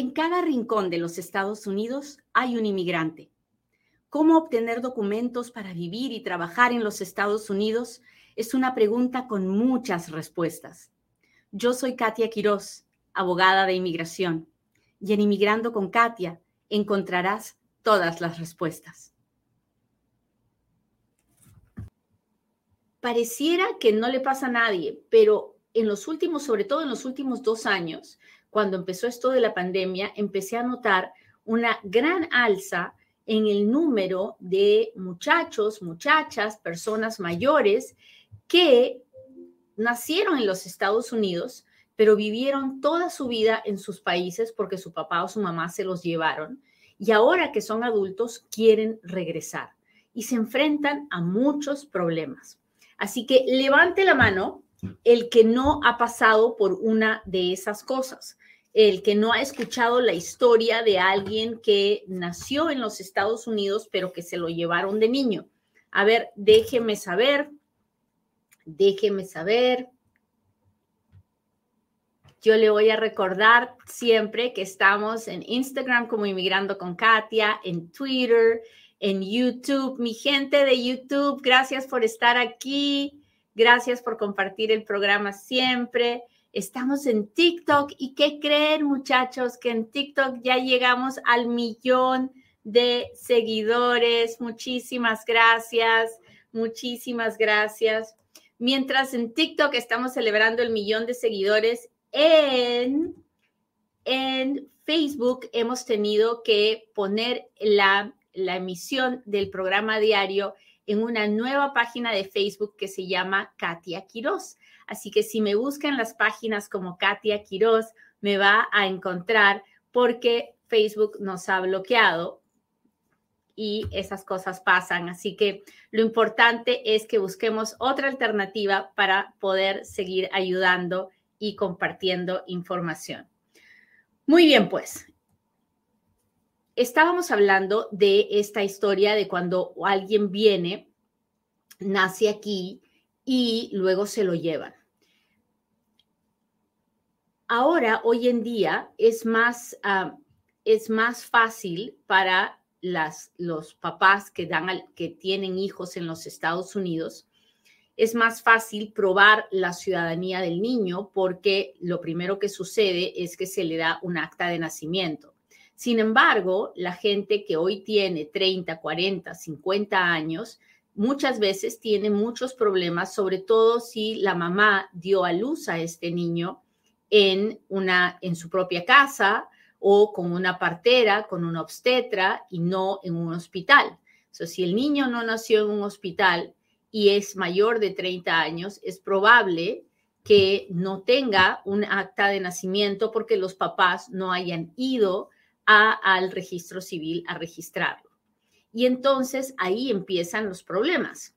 En cada rincón de los Estados Unidos hay un inmigrante. ¿Cómo obtener documentos para vivir y trabajar en los Estados Unidos? Es una pregunta con muchas respuestas. Yo soy Katia Quiroz, abogada de inmigración, y en Inmigrando con Katia encontrarás todas las respuestas. Pareciera que no le pasa a nadie, pero en los últimos, sobre todo en los últimos dos años, cuando empezó esto de la pandemia, empecé a notar una gran alza en el número de muchachos, muchachas, personas mayores que nacieron en los Estados Unidos, pero vivieron toda su vida en sus países porque su papá o su mamá se los llevaron y ahora que son adultos quieren regresar y se enfrentan a muchos problemas. Así que levante la mano el que no ha pasado por una de esas cosas el que no ha escuchado la historia de alguien que nació en los Estados Unidos, pero que se lo llevaron de niño. A ver, déjeme saber, déjeme saber. Yo le voy a recordar siempre que estamos en Instagram como Inmigrando con Katia, en Twitter, en YouTube. Mi gente de YouTube, gracias por estar aquí. Gracias por compartir el programa siempre. Estamos en TikTok y qué creen muchachos que en TikTok ya llegamos al millón de seguidores. Muchísimas gracias, muchísimas gracias. Mientras en TikTok estamos celebrando el millón de seguidores, en, en Facebook hemos tenido que poner la, la emisión del programa diario en una nueva página de Facebook que se llama Katia Quiroz. Así que si me buscan las páginas como Katia Quiroz, me va a encontrar porque Facebook nos ha bloqueado y esas cosas pasan. Así que lo importante es que busquemos otra alternativa para poder seguir ayudando y compartiendo información. Muy bien, pues. Estábamos hablando de esta historia de cuando alguien viene, nace aquí y luego se lo llevan. Ahora, hoy en día, es más, ah, es más fácil para los papás que, que tienen hijos en los Estados Unidos, es más fácil probar la ciudadanía del niño porque lo primero que sucede es que se le da un acta de nacimiento. Sin embargo, la gente que hoy tiene 30, 40, 50 años, muchas veces tiene muchos problemas, sobre todo si la mamá dio a luz a este niño en, una, en su propia casa o con una partera, con una obstetra y no en un hospital. So, si el niño no nació en un hospital y es mayor de 30 años, es probable que no tenga un acta de nacimiento porque los papás no hayan ido al registro civil a registrarlo. Y entonces ahí empiezan los problemas,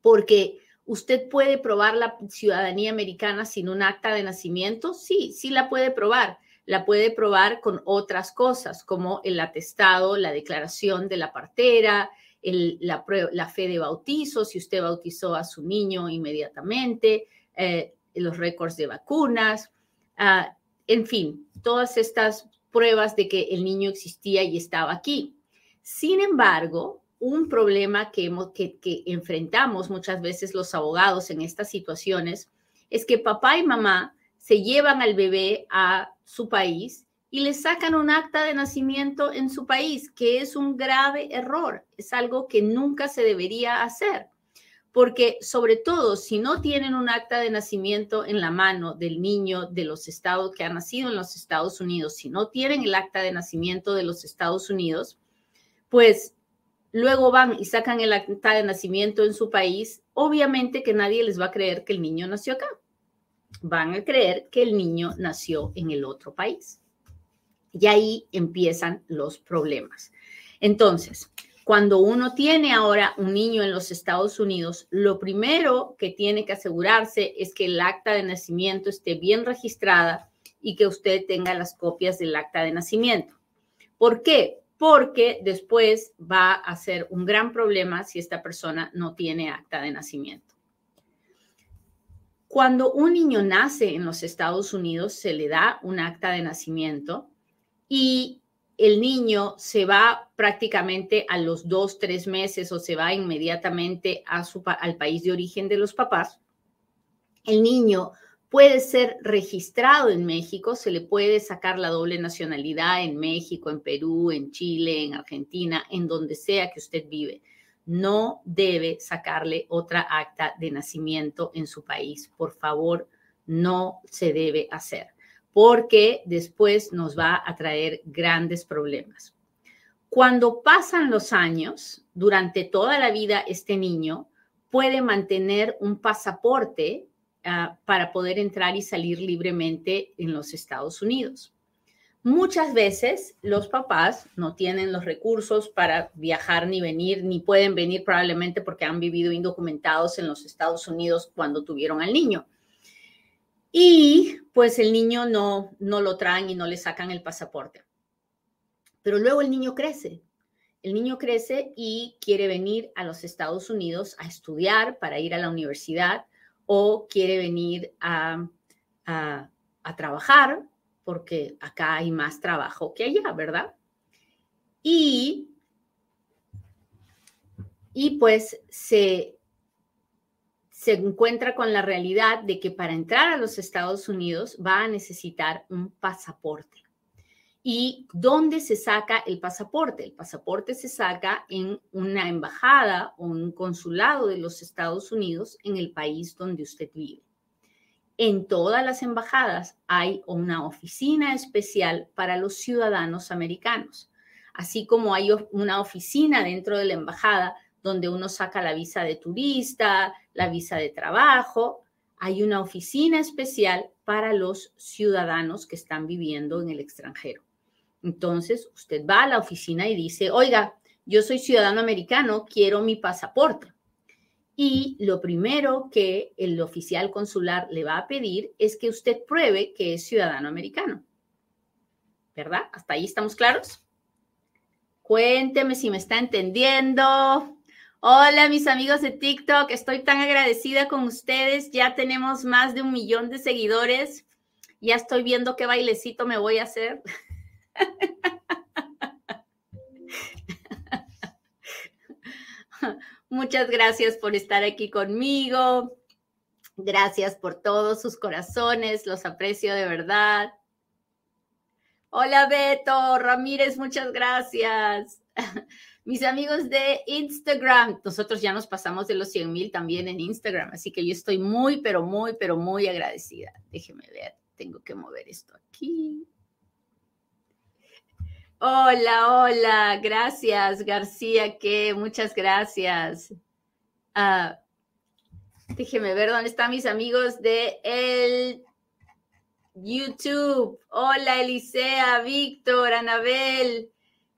porque ¿Usted puede probar la ciudadanía americana sin un acta de nacimiento? Sí, sí la puede probar. La puede probar con otras cosas, como el atestado, la declaración de la partera, la, fe de bautizo, si usted bautizó a su niño inmediatamente, eh, los récords de vacunas, ah, en fin, todas estas pruebas de que el niño existía y estaba aquí. Sin embargo, un problema que, que, enfrentamos muchas veces los abogados en estas situaciones es que papá y mamá se llevan al bebé a su país y le sacan un acta de nacimiento en su país, que es un grave error, es algo que nunca se debería hacer, porque sobre todo si no tienen un acta de nacimiento en la mano del niño de los estados que ha nacido en los Estados Unidos, si no tienen el acta de nacimiento de los Estados Unidos, pues luego van y sacan el acta de nacimiento en su país, obviamente que nadie les va a creer que el niño nació acá. Van a creer que el niño nació en el otro país. Y ahí empiezan los problemas. Entonces, cuando uno tiene ahora un niño en los Estados Unidos, lo primero que tiene que asegurarse es que el acta de nacimiento esté bien registrada y que usted tenga las copias del acta de nacimiento. ¿Por qué? Porque después va a ser un gran problema si esta persona no tiene acta de nacimiento. Cuando un niño nace en los Estados Unidos, se le da un acta de nacimiento y el niño se va prácticamente a los dos, tres meses o se va inmediatamente a su, al país de origen de los papás, el niño puede ser registrado en México, se le puede sacar la doble nacionalidad en México, en Perú, en Chile, en Argentina, en donde sea que usted vive. No debe sacarle otra acta de nacimiento en su país. Por favor, no se debe hacer, porque después nos va a traer grandes problemas. Cuando pasan los años, durante toda la vida, este niño puede mantener un pasaporte Ah, para poder entrar y salir libremente en los Estados Unidos. Muchas veces los papás no tienen los recursos para viajar ni venir, ni pueden venir probablemente porque han vivido indocumentados en los Estados Unidos cuando tuvieron al niño. Y pues el niño no, no lo traen y no le sacan el pasaporte. Pero luego el niño crece. El niño crece y quiere venir a los Estados Unidos a estudiar para ir a la universidad o quiere venir a, trabajar porque acá hay más trabajo que allá, ¿verdad? Y, y pues se, se encuentra con la realidad de que para entrar a los Estados Unidos va a necesitar un pasaporte. ¿Y dónde se saca el pasaporte? El pasaporte se saca en una embajada o un consulado de los Estados Unidos en el país donde usted vive. En todas las embajadas hay una oficina especial para los ciudadanos americanos, así como hay una oficina dentro de la embajada donde uno saca la visa de turista, la visa de trabajo, hay una oficina especial para los ciudadanos que están viviendo en el extranjero. Entonces, usted va a la oficina y dice, oiga, yo soy ciudadano americano, quiero mi pasaporte. Y lo primero que el oficial consular le va a pedir es que usted pruebe que es ciudadano americano. ¿Verdad? ¿Hasta ahí estamos claros? Cuénteme si me está entendiendo. Hola, mis amigos de TikTok. Estoy tan agradecida con ustedes. Ya tenemos más de un millón de seguidores. Ya estoy viendo qué bailecito me voy a hacer. Muchas gracias por estar aquí conmigo. Gracias por todos sus corazones, los aprecio de verdad. Hola Beto Ramírez, muchas gracias. Mis amigos de Instagram, nosotros ya nos pasamos de los 100 mil también en Instagram, así que yo estoy muy, pero muy, pero muy agradecida. Déjeme ver, tengo que mover esto aquí. Hola, hola, gracias García, que muchas gracias. Uh, déjeme ver dónde están mis amigos de el YouTube. Hola Elisea, Víctor, Anabel.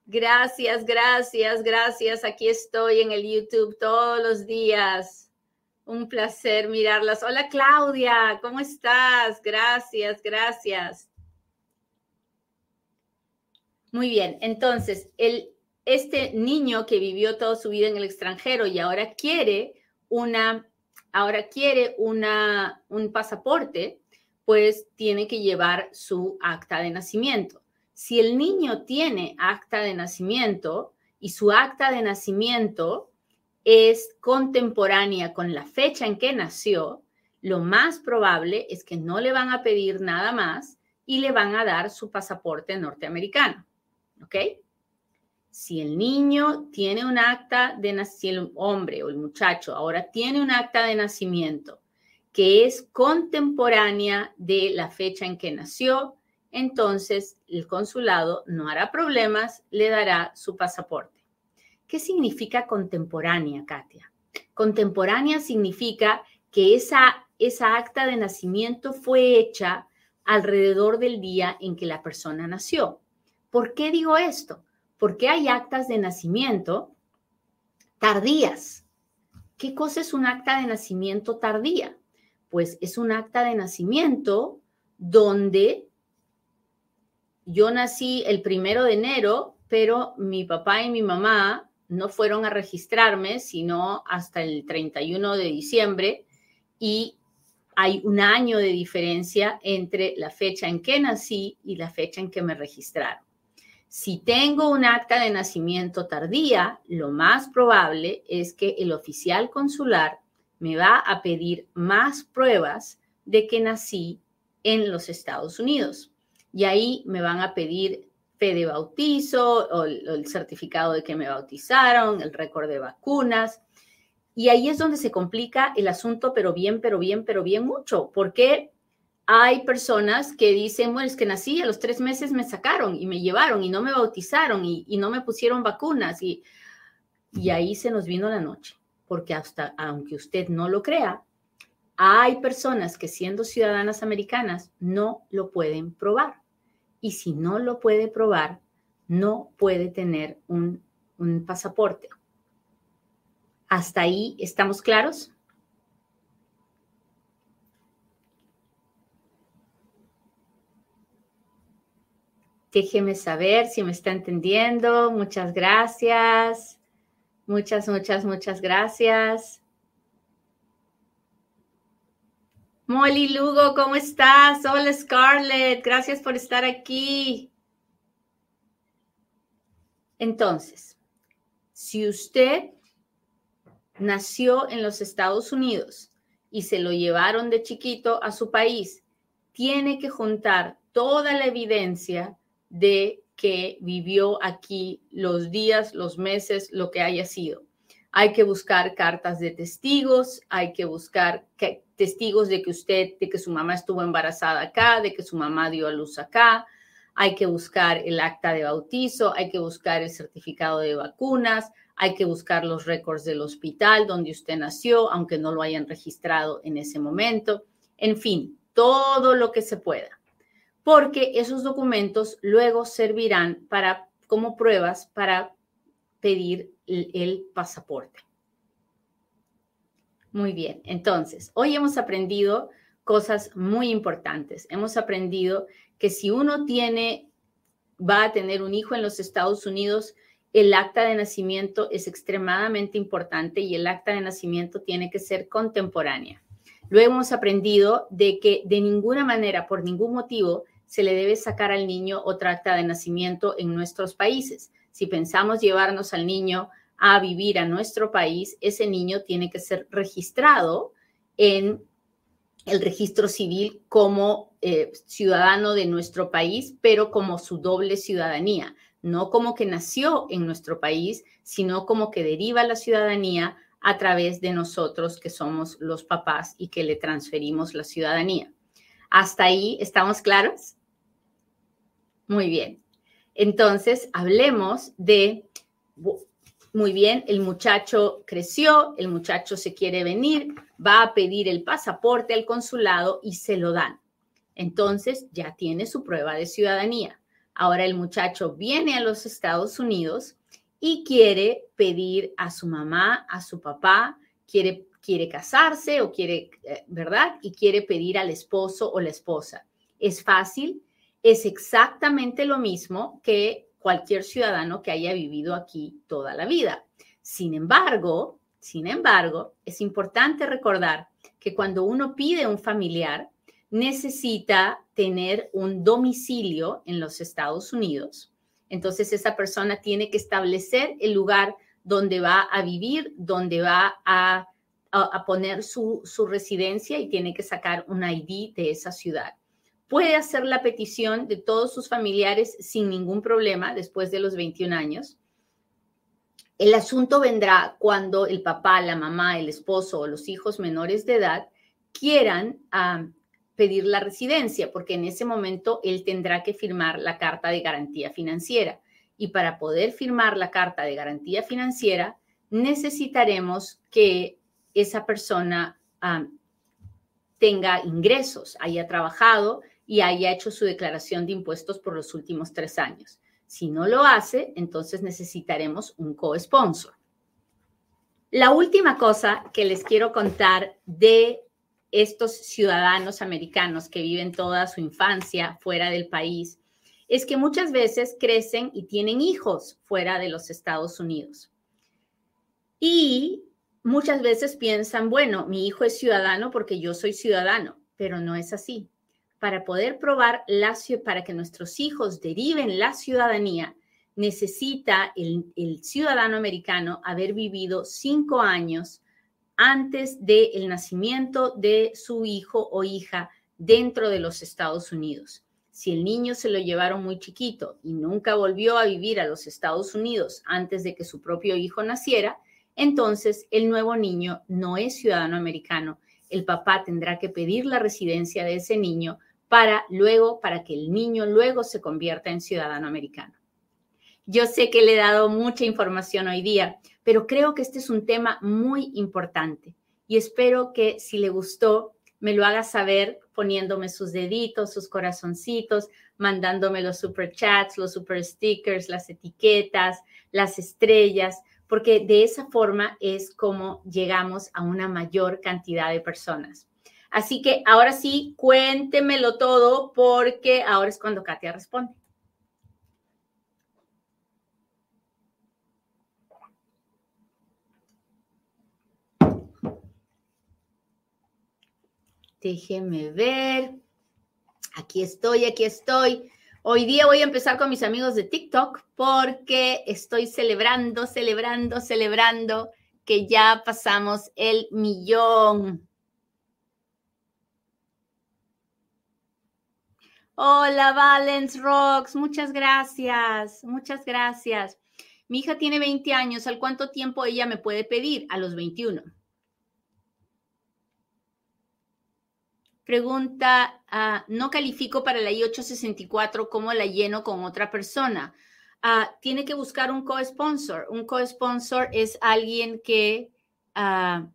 Gracias, gracias, gracias. Aquí estoy en el YouTube todos los días. Un placer mirarlas. Hola Claudia, ¿cómo estás? Gracias, gracias. Muy bien, entonces, el, este niño que vivió toda su vida en el extranjero y ahora quiere una, ahora quiere una, un pasaporte, pues tiene que llevar su acta de nacimiento. Si el niño tiene acta de nacimiento y su acta de nacimiento es contemporánea con la fecha en que nació, lo más probable es que no le van a pedir nada más y le van a dar su pasaporte norteamericano. ¿Ok? Si el niño tiene un acta de nacimiento, el hombre o el muchacho ahora tiene un acta de nacimiento que es contemporánea de la fecha en que nació, entonces el consulado no hará problemas, le dará su pasaporte. ¿Qué significa contemporánea, Katia? Contemporánea significa que esa, esa acta de nacimiento fue hecha alrededor del día en que la persona nació. ¿Por qué digo esto? Porque hay actas de nacimiento tardías. ¿Qué cosa es un acta de nacimiento tardía? Pues es un acta de nacimiento donde yo nací el primero de enero, pero mi papá y mi mamá no fueron a registrarme, sino hasta el 31 de diciembre y hay un año de diferencia entre la fecha en que nací y la fecha en que me registraron. Si tengo un acta de nacimiento tardía, lo más probable es que el oficial consular me va a pedir más pruebas de que nací en los Estados Unidos. Y ahí me van a pedir fe de bautizo o el certificado de que me bautizaron, el récord de vacunas. Y ahí es donde se complica el asunto, pero bien, pero bien, pero bien mucho, porque hay personas que dicen, bueno, es que nací, a los tres meses me sacaron y me llevaron y no me bautizaron y, no me pusieron vacunas y, ahí se nos vino la noche, porque hasta, aunque usted no lo crea, hay personas que siendo ciudadanas americanas no lo pueden probar. Y si no lo puede probar, no puede tener un pasaporte. ¿Hasta ahí estamos claros? Déjeme saber si me está entendiendo. Muchas gracias. Muchas, muchas, muchas gracias. Molly Lugo, ¿cómo estás? Hola Scarlett, gracias por estar aquí. Entonces, si usted nació en los Estados Unidos y se lo llevaron de chiquito a su país, tiene que juntar toda la evidencia de que vivió aquí los días, los meses, lo que haya sido. Hay que buscar cartas de testigos, hay que buscar testigos de que usted, de que su mamá estuvo embarazada acá, de que su mamá dio a luz acá, hay que buscar el acta de bautizo, hay que buscar el certificado de vacunas, hay que buscar los récords del hospital donde usted nació, aunque no lo hayan registrado en ese momento. En fin, todo lo que se pueda porque esos documentos luego servirán para, como pruebas para pedir el, pasaporte. Muy bien, entonces, hoy hemos aprendido cosas muy importantes. Hemos aprendido que si uno tiene, va a tener un hijo en los Estados Unidos, el acta de nacimiento es extremadamente importante y el acta de nacimiento tiene que ser contemporánea. Luego hemos aprendido de que de ninguna manera, por ningún motivo, se le debe sacar al niño otra acta de nacimiento en nuestros países. Si pensamos llevarnos al niño a vivir a nuestro país, ese niño tiene que ser registrado en el registro civil como eh, ciudadano de nuestro país, pero como su doble ciudadanía, no como que nació en nuestro país, sino como que deriva la ciudadanía a través de nosotros que somos los papás y que le transferimos la ciudadanía. ¿Hasta ahí estamos claros? Muy bien. Entonces, hablemos de, muy bien, el muchacho creció, el muchacho se quiere venir, va a pedir el pasaporte al consulado y se lo dan. Entonces, ya tiene su prueba de ciudadanía. Ahora el muchacho viene a los Estados Unidos y quiere pedir a su mamá, a su papá, quiere, quiere casarse o quiere, eh, ¿verdad? Y quiere pedir al esposo o la esposa. Es fácil, es exactamente lo mismo que cualquier ciudadano que haya vivido aquí toda la vida. Sin embargo, sin embargo, es importante recordar que cuando uno pide un familiar, necesita tener un domicilio en los Estados Unidos. Entonces, esa persona tiene que establecer el lugar donde va a vivir, donde va a, poner su, su residencia y tiene que sacar un ID de esa ciudad puede hacer la petición de todos sus familiares sin ningún problema después de los 21 años. El asunto vendrá cuando el papá, la mamá, el esposo o los hijos menores de edad quieran ah, pedir la residencia, porque en ese momento él tendrá que firmar la carta de garantía financiera. Y para poder firmar la carta de garantía financiera, necesitaremos que esa persona ah, tenga ingresos, haya trabajado y haya hecho su declaración de impuestos por los últimos tres años. Si no lo hace, entonces necesitaremos un co-sponsor. La última cosa que les quiero contar de estos ciudadanos americanos que viven toda su infancia fuera del país es que muchas veces crecen y tienen hijos fuera de los Estados Unidos. Y muchas veces piensan, bueno, mi hijo es ciudadano porque yo soy ciudadano, pero no es así para poder probar la para que nuestros hijos deriven la ciudadanía, necesita el, ciudadano americano haber vivido cinco años antes del nacimiento de su hijo o hija dentro de los Estados Unidos. Si el niño se lo llevaron muy chiquito y nunca volvió a vivir a los Estados Unidos antes de que su propio hijo naciera, entonces el nuevo niño no es ciudadano americano. El papá tendrá que pedir la residencia de ese niño para luego, para que el niño luego se convierta en ciudadano americano. Yo sé que le he dado mucha información hoy día, pero creo que este es un tema muy importante y espero que si le gustó, me lo haga saber poniéndome sus deditos, sus corazoncitos, mandándome los super chats, los super stickers, las etiquetas, las estrellas, porque de esa forma es como llegamos a una mayor cantidad de personas. Así que ahora sí, cuéntemelo todo porque ahora es cuando Katia responde. Déjeme ver. Aquí estoy, aquí estoy. Hoy día voy a empezar con mis amigos de TikTok porque estoy celebrando, celebrando, celebrando que ya pasamos el millón. Hola, Valence Rocks, muchas gracias, muchas gracias. Mi hija tiene 20 años, ¿al cuánto tiempo ella me puede pedir? A los 21. Pregunta, ah, no califico para la I-864, ¿cómo la lleno con otra persona? Ah, tiene que buscar un co-sponsor. Un co-sponsor es alguien que ah,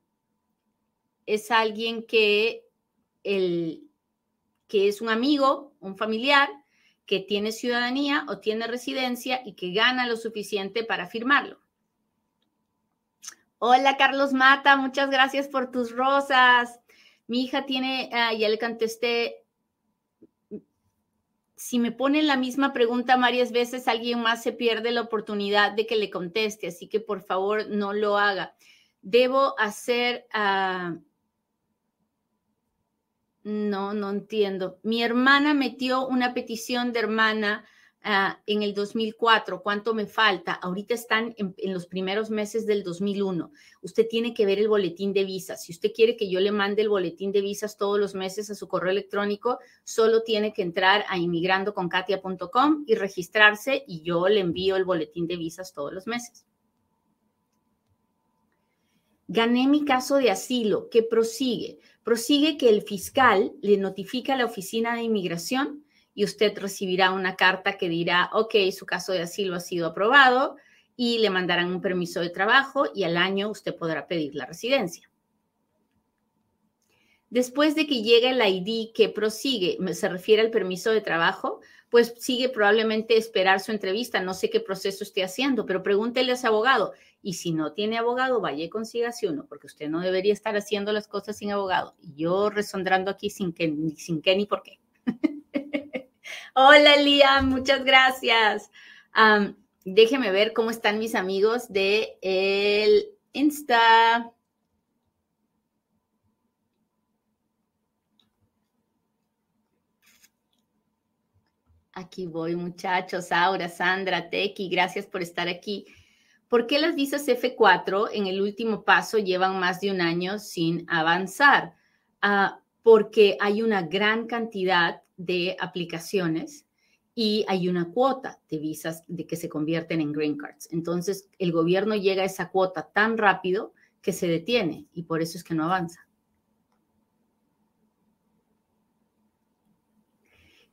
es alguien que, el, que es un amigo, un familiar, que tiene ciudadanía o tiene residencia y que gana lo suficiente para firmarlo. Hola Carlos Mata, muchas gracias por tus rosas. Mi hija tiene, ah, ya le contesté, si me ponen la misma pregunta varias veces, alguien más se pierde la oportunidad de que le conteste, así que por favor no lo haga. Debo hacer... Ah, no, no entiendo. Mi hermana metió una petición de hermana Ah, en el 2004, ¿cuánto me falta? Ahorita están en, los primeros meses del 2001. Usted tiene que ver el boletín de visas. Si usted quiere que yo le mande el boletín de visas todos los meses a su correo electrónico, solo tiene que entrar a inmigrandoconkatia.com y registrarse y yo le envío el boletín de visas todos los meses. Gané mi caso de asilo, que prosigue. Prosigue que el fiscal le notifica a la oficina de inmigración y usted recibirá una carta que dirá, ok, su caso de asilo ha sido aprobado y le mandarán un permiso de trabajo y al año usted podrá pedir la residencia. Después de que llegue el ID que prosigue, se refiere al permiso de trabajo, pues sigue probablemente esperar su entrevista. No sé qué proceso esté haciendo, pero pregúntele a su abogado. Y si no tiene abogado, vaya y consígase uno, porque usted no debería estar haciendo las cosas sin abogado. Y yo resondrando aquí sin que, sin qué ni por qué. Hola, Liam, muchas gracias. déjeme ver cómo están mis amigos de el Insta. Aquí voy, muchachos. Aura, Sandra, Teki, gracias por estar aquí. ¿Por qué las visas F4 en el último paso llevan más de un año sin avanzar? Ah, porque hay una gran cantidad de aplicaciones y hay una cuota de visas de que se convierten en green cards. Entonces, el gobierno llega a esa cuota tan rápido que se detiene y por eso es que no avanza.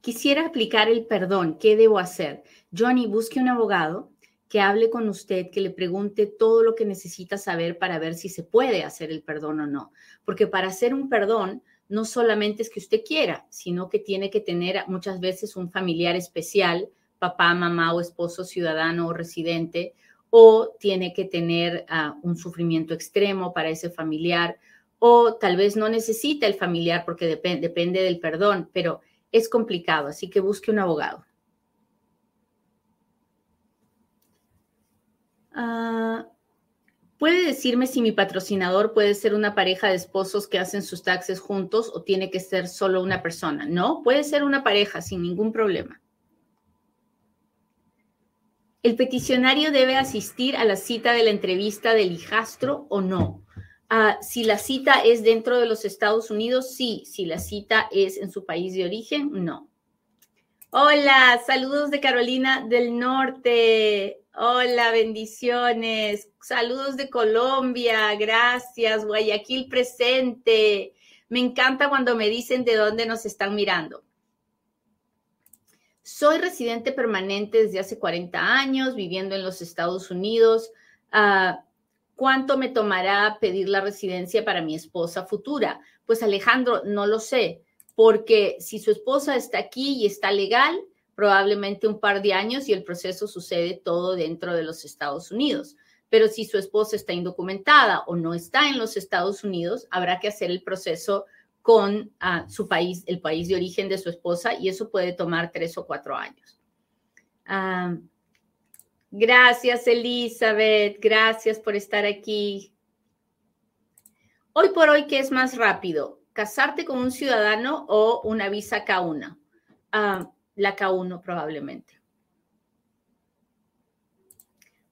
Quisiera aplicar el perdón. ¿Qué debo hacer? Johnny, busque un abogado que hable con usted, que le pregunte todo lo que necesita saber para ver si se puede hacer el perdón o no. Porque para hacer un perdón no solamente es que usted quiera, sino que tiene que tener muchas veces un familiar especial, papá, mamá o esposo ciudadano o residente, o tiene que tener ah, un sufrimiento extremo para ese familiar, o tal vez no necesita el familiar porque depende del perdón, pero es complicado, así que busque un abogado. Ah, ¿Puede decirme si mi patrocinador puede ser una pareja de esposos que hacen sus taxes juntos o tiene que ser solo una persona? No, puede ser una pareja sin ningún problema. ¿El peticionario debe asistir a la cita de la entrevista del hijastro o no? Ah, si la cita es dentro de los Estados Unidos, sí. Si la cita es en su país de origen, no. Hola, saludos de Carolina del Norte. Hola, bendiciones. Saludos de Colombia. Gracias. Guayaquil presente. Me encanta cuando me dicen de dónde nos están mirando. Soy residente permanente desde hace 40 años, viviendo en los Estados Unidos. Ah, ¿Cuánto me tomará pedir la residencia para mi esposa futura? Pues Alejandro, no lo sé, porque si su esposa está aquí y está legal, probablemente un par de años y el proceso sucede todo dentro de los Estados Unidos. Pero si su esposa está indocumentada o no está en los Estados Unidos, habrá que hacer el proceso con ah, su país, el país de origen de su esposa, y eso puede tomar tres o cuatro años. Gracias, Elizabeth. Gracias por estar aquí. Hoy por hoy, ¿qué es más rápido? ¿Casarte con un ciudadano o una visa K1? Ah, la K1 probablemente.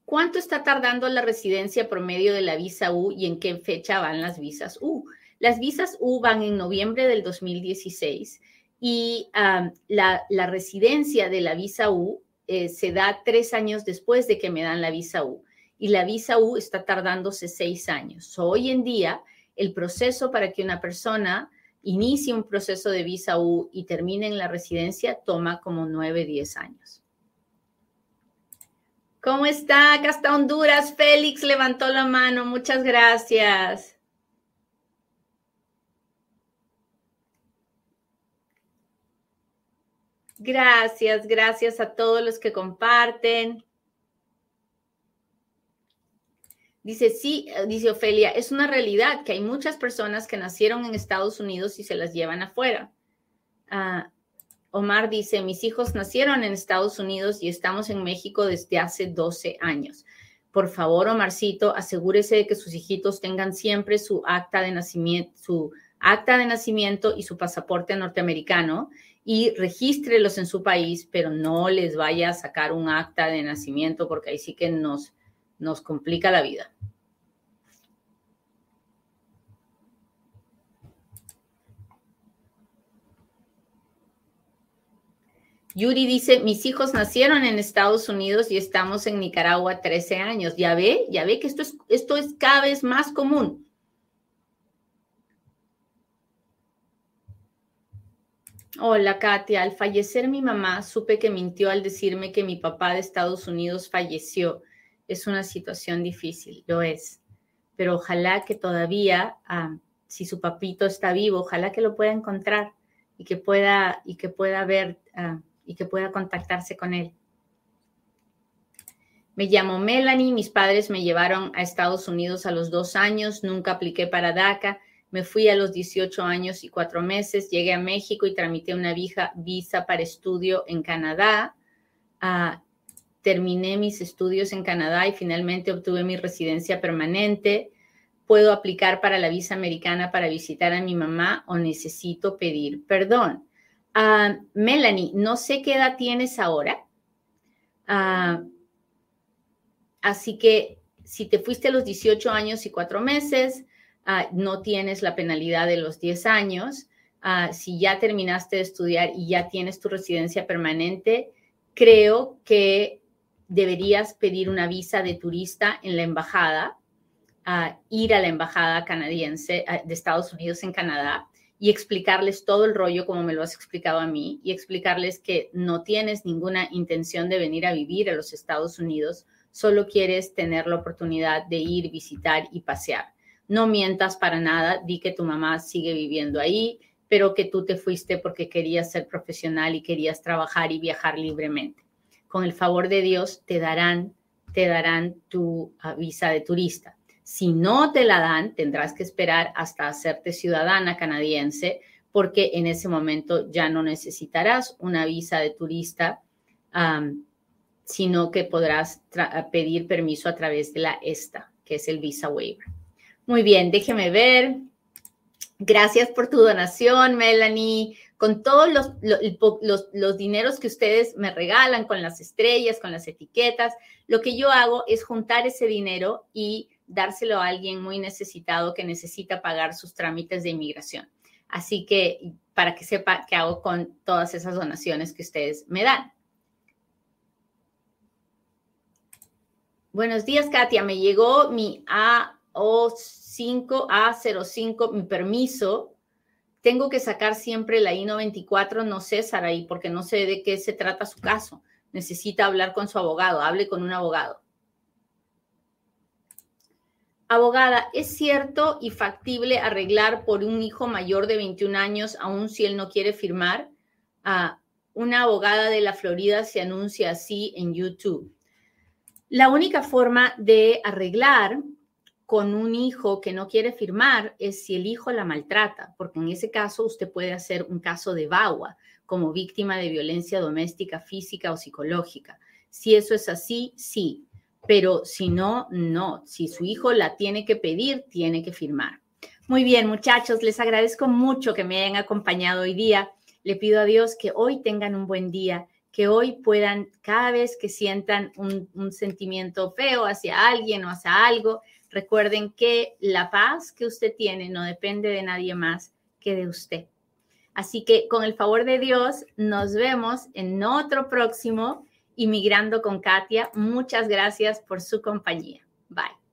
¿Cuánto está tardando la residencia promedio de la visa U y en qué fecha van las visas U? Las visas U van en noviembre del 2016 y ah, la, la residencia de la visa U eh, se da tres años después de que me dan la visa U y la visa U está tardándose seis años. hoy en día, el proceso para que una persona inicie un proceso de visa U y termine en la residencia toma como nueve, diez años. ¿Cómo está? Acá está Honduras. Félix levantó la mano. Muchas gracias. Gracias, gracias a todos los que comparten. Dice, sí, eh, dice Ofelia, es una realidad que hay muchas personas que nacieron en Estados Unidos y se las llevan afuera. Ah, Omar dice, mis hijos nacieron en Estados Unidos y estamos en México desde hace 12 años. Por favor, Omarcito, asegúrese de que sus hijitos tengan siempre su acta de nacimiento, su acta de nacimiento y su pasaporte norteamericano y regístrelos en su país, pero no les vaya a sacar un acta de nacimiento porque ahí sí que nos, nos complica la vida. Yuri dice, mis hijos nacieron en Estados Unidos y estamos en Nicaragua 13 años. Ya ve, ya ve que esto es, esto es cada vez más común. Hola, Katia. Al fallecer mi mamá, supe que mintió al decirme que mi papá de Estados Unidos falleció. Es una situación difícil, lo es. Pero ojalá que todavía, si su papito está vivo, ojalá que lo pueda encontrar y que pueda, y que pueda ver y que pueda contactarse con él. Me llamo Melanie, mis padres me llevaron a Estados Unidos a los dos años, nunca apliqué para DACA me fui a los 18 años y cuatro meses, llegué a México y tramité una visa para estudio en Canadá. Ah, terminé mis estudios en Canadá y finalmente obtuve mi residencia permanente. ¿Puedo aplicar para la visa americana para visitar a mi mamá o necesito pedir perdón? Ah, Melanie, no sé qué edad tienes ahora. Ah, así que si te fuiste a los 18 años y cuatro meses, Ah, no tienes la penalidad de los 10 años. Si ya terminaste de estudiar y ya tienes tu residencia permanente, creo que deberías pedir una visa de turista en la embajada, ir a la embajada canadiense de Estados Unidos en Canadá y explicarles todo el rollo como me lo has explicado a mí y explicarles que no tienes ninguna intención de venir a vivir a los Estados Unidos, solo quieres tener la oportunidad de ir, visitar y pasear. No mientas para nada, di que tu mamá sigue viviendo ahí, pero que tú te fuiste porque querías ser profesional y querías trabajar y viajar libremente. Con el favor de Dios te darán, te darán tu visa de turista. Si no te la dan, tendrás que esperar hasta hacerte ciudadana canadiense, porque en ese momento ya no necesitarás una visa de turista, sino que podrás pedir permiso a través de la ESTA, que es el visa waiver. Muy bien, déjeme ver. Gracias por tu donación, Melanie. Con todos los, los, los, dineros que ustedes me regalan, con las estrellas, con las etiquetas, lo que yo hago es juntar ese dinero y dárselo a alguien muy necesitado que necesita pagar sus trámites de inmigración. Así que para que sepa qué hago con todas esas donaciones que ustedes me dan. Buenos días, Katia. Me llegó mi AO5, A05, mi permiso tengo que sacar siempre la I-94, no sé, Saraí, porque no sé de qué se trata su caso. Necesita hablar con su abogado, hable con un abogado. Abogada, ¿es cierto y factible arreglar por un hijo mayor de 21 años, aun si él no quiere firmar? Ah, una abogada de la Florida se anuncia así en YouTube. La única forma de arreglar con un hijo que no quiere firmar es si el hijo la maltrata, porque en ese caso usted puede hacer un caso de VAWA como víctima de violencia doméstica, física o psicológica. Si eso es así, sí, pero si no, no. Si su hijo la tiene que pedir, tiene que firmar. Muy bien, muchachos, les agradezco mucho que me hayan acompañado hoy día. Le pido a Dios que hoy tengan un buen día, que hoy puedan, cada vez que sientan un, un sentimiento feo hacia alguien o hacia algo, Recuerden que la paz que usted tiene no depende de nadie más que de usted. Así que con el favor de Dios, nos vemos en otro próximo Inmigrando con Katia. Muchas gracias por su compañía. Bye.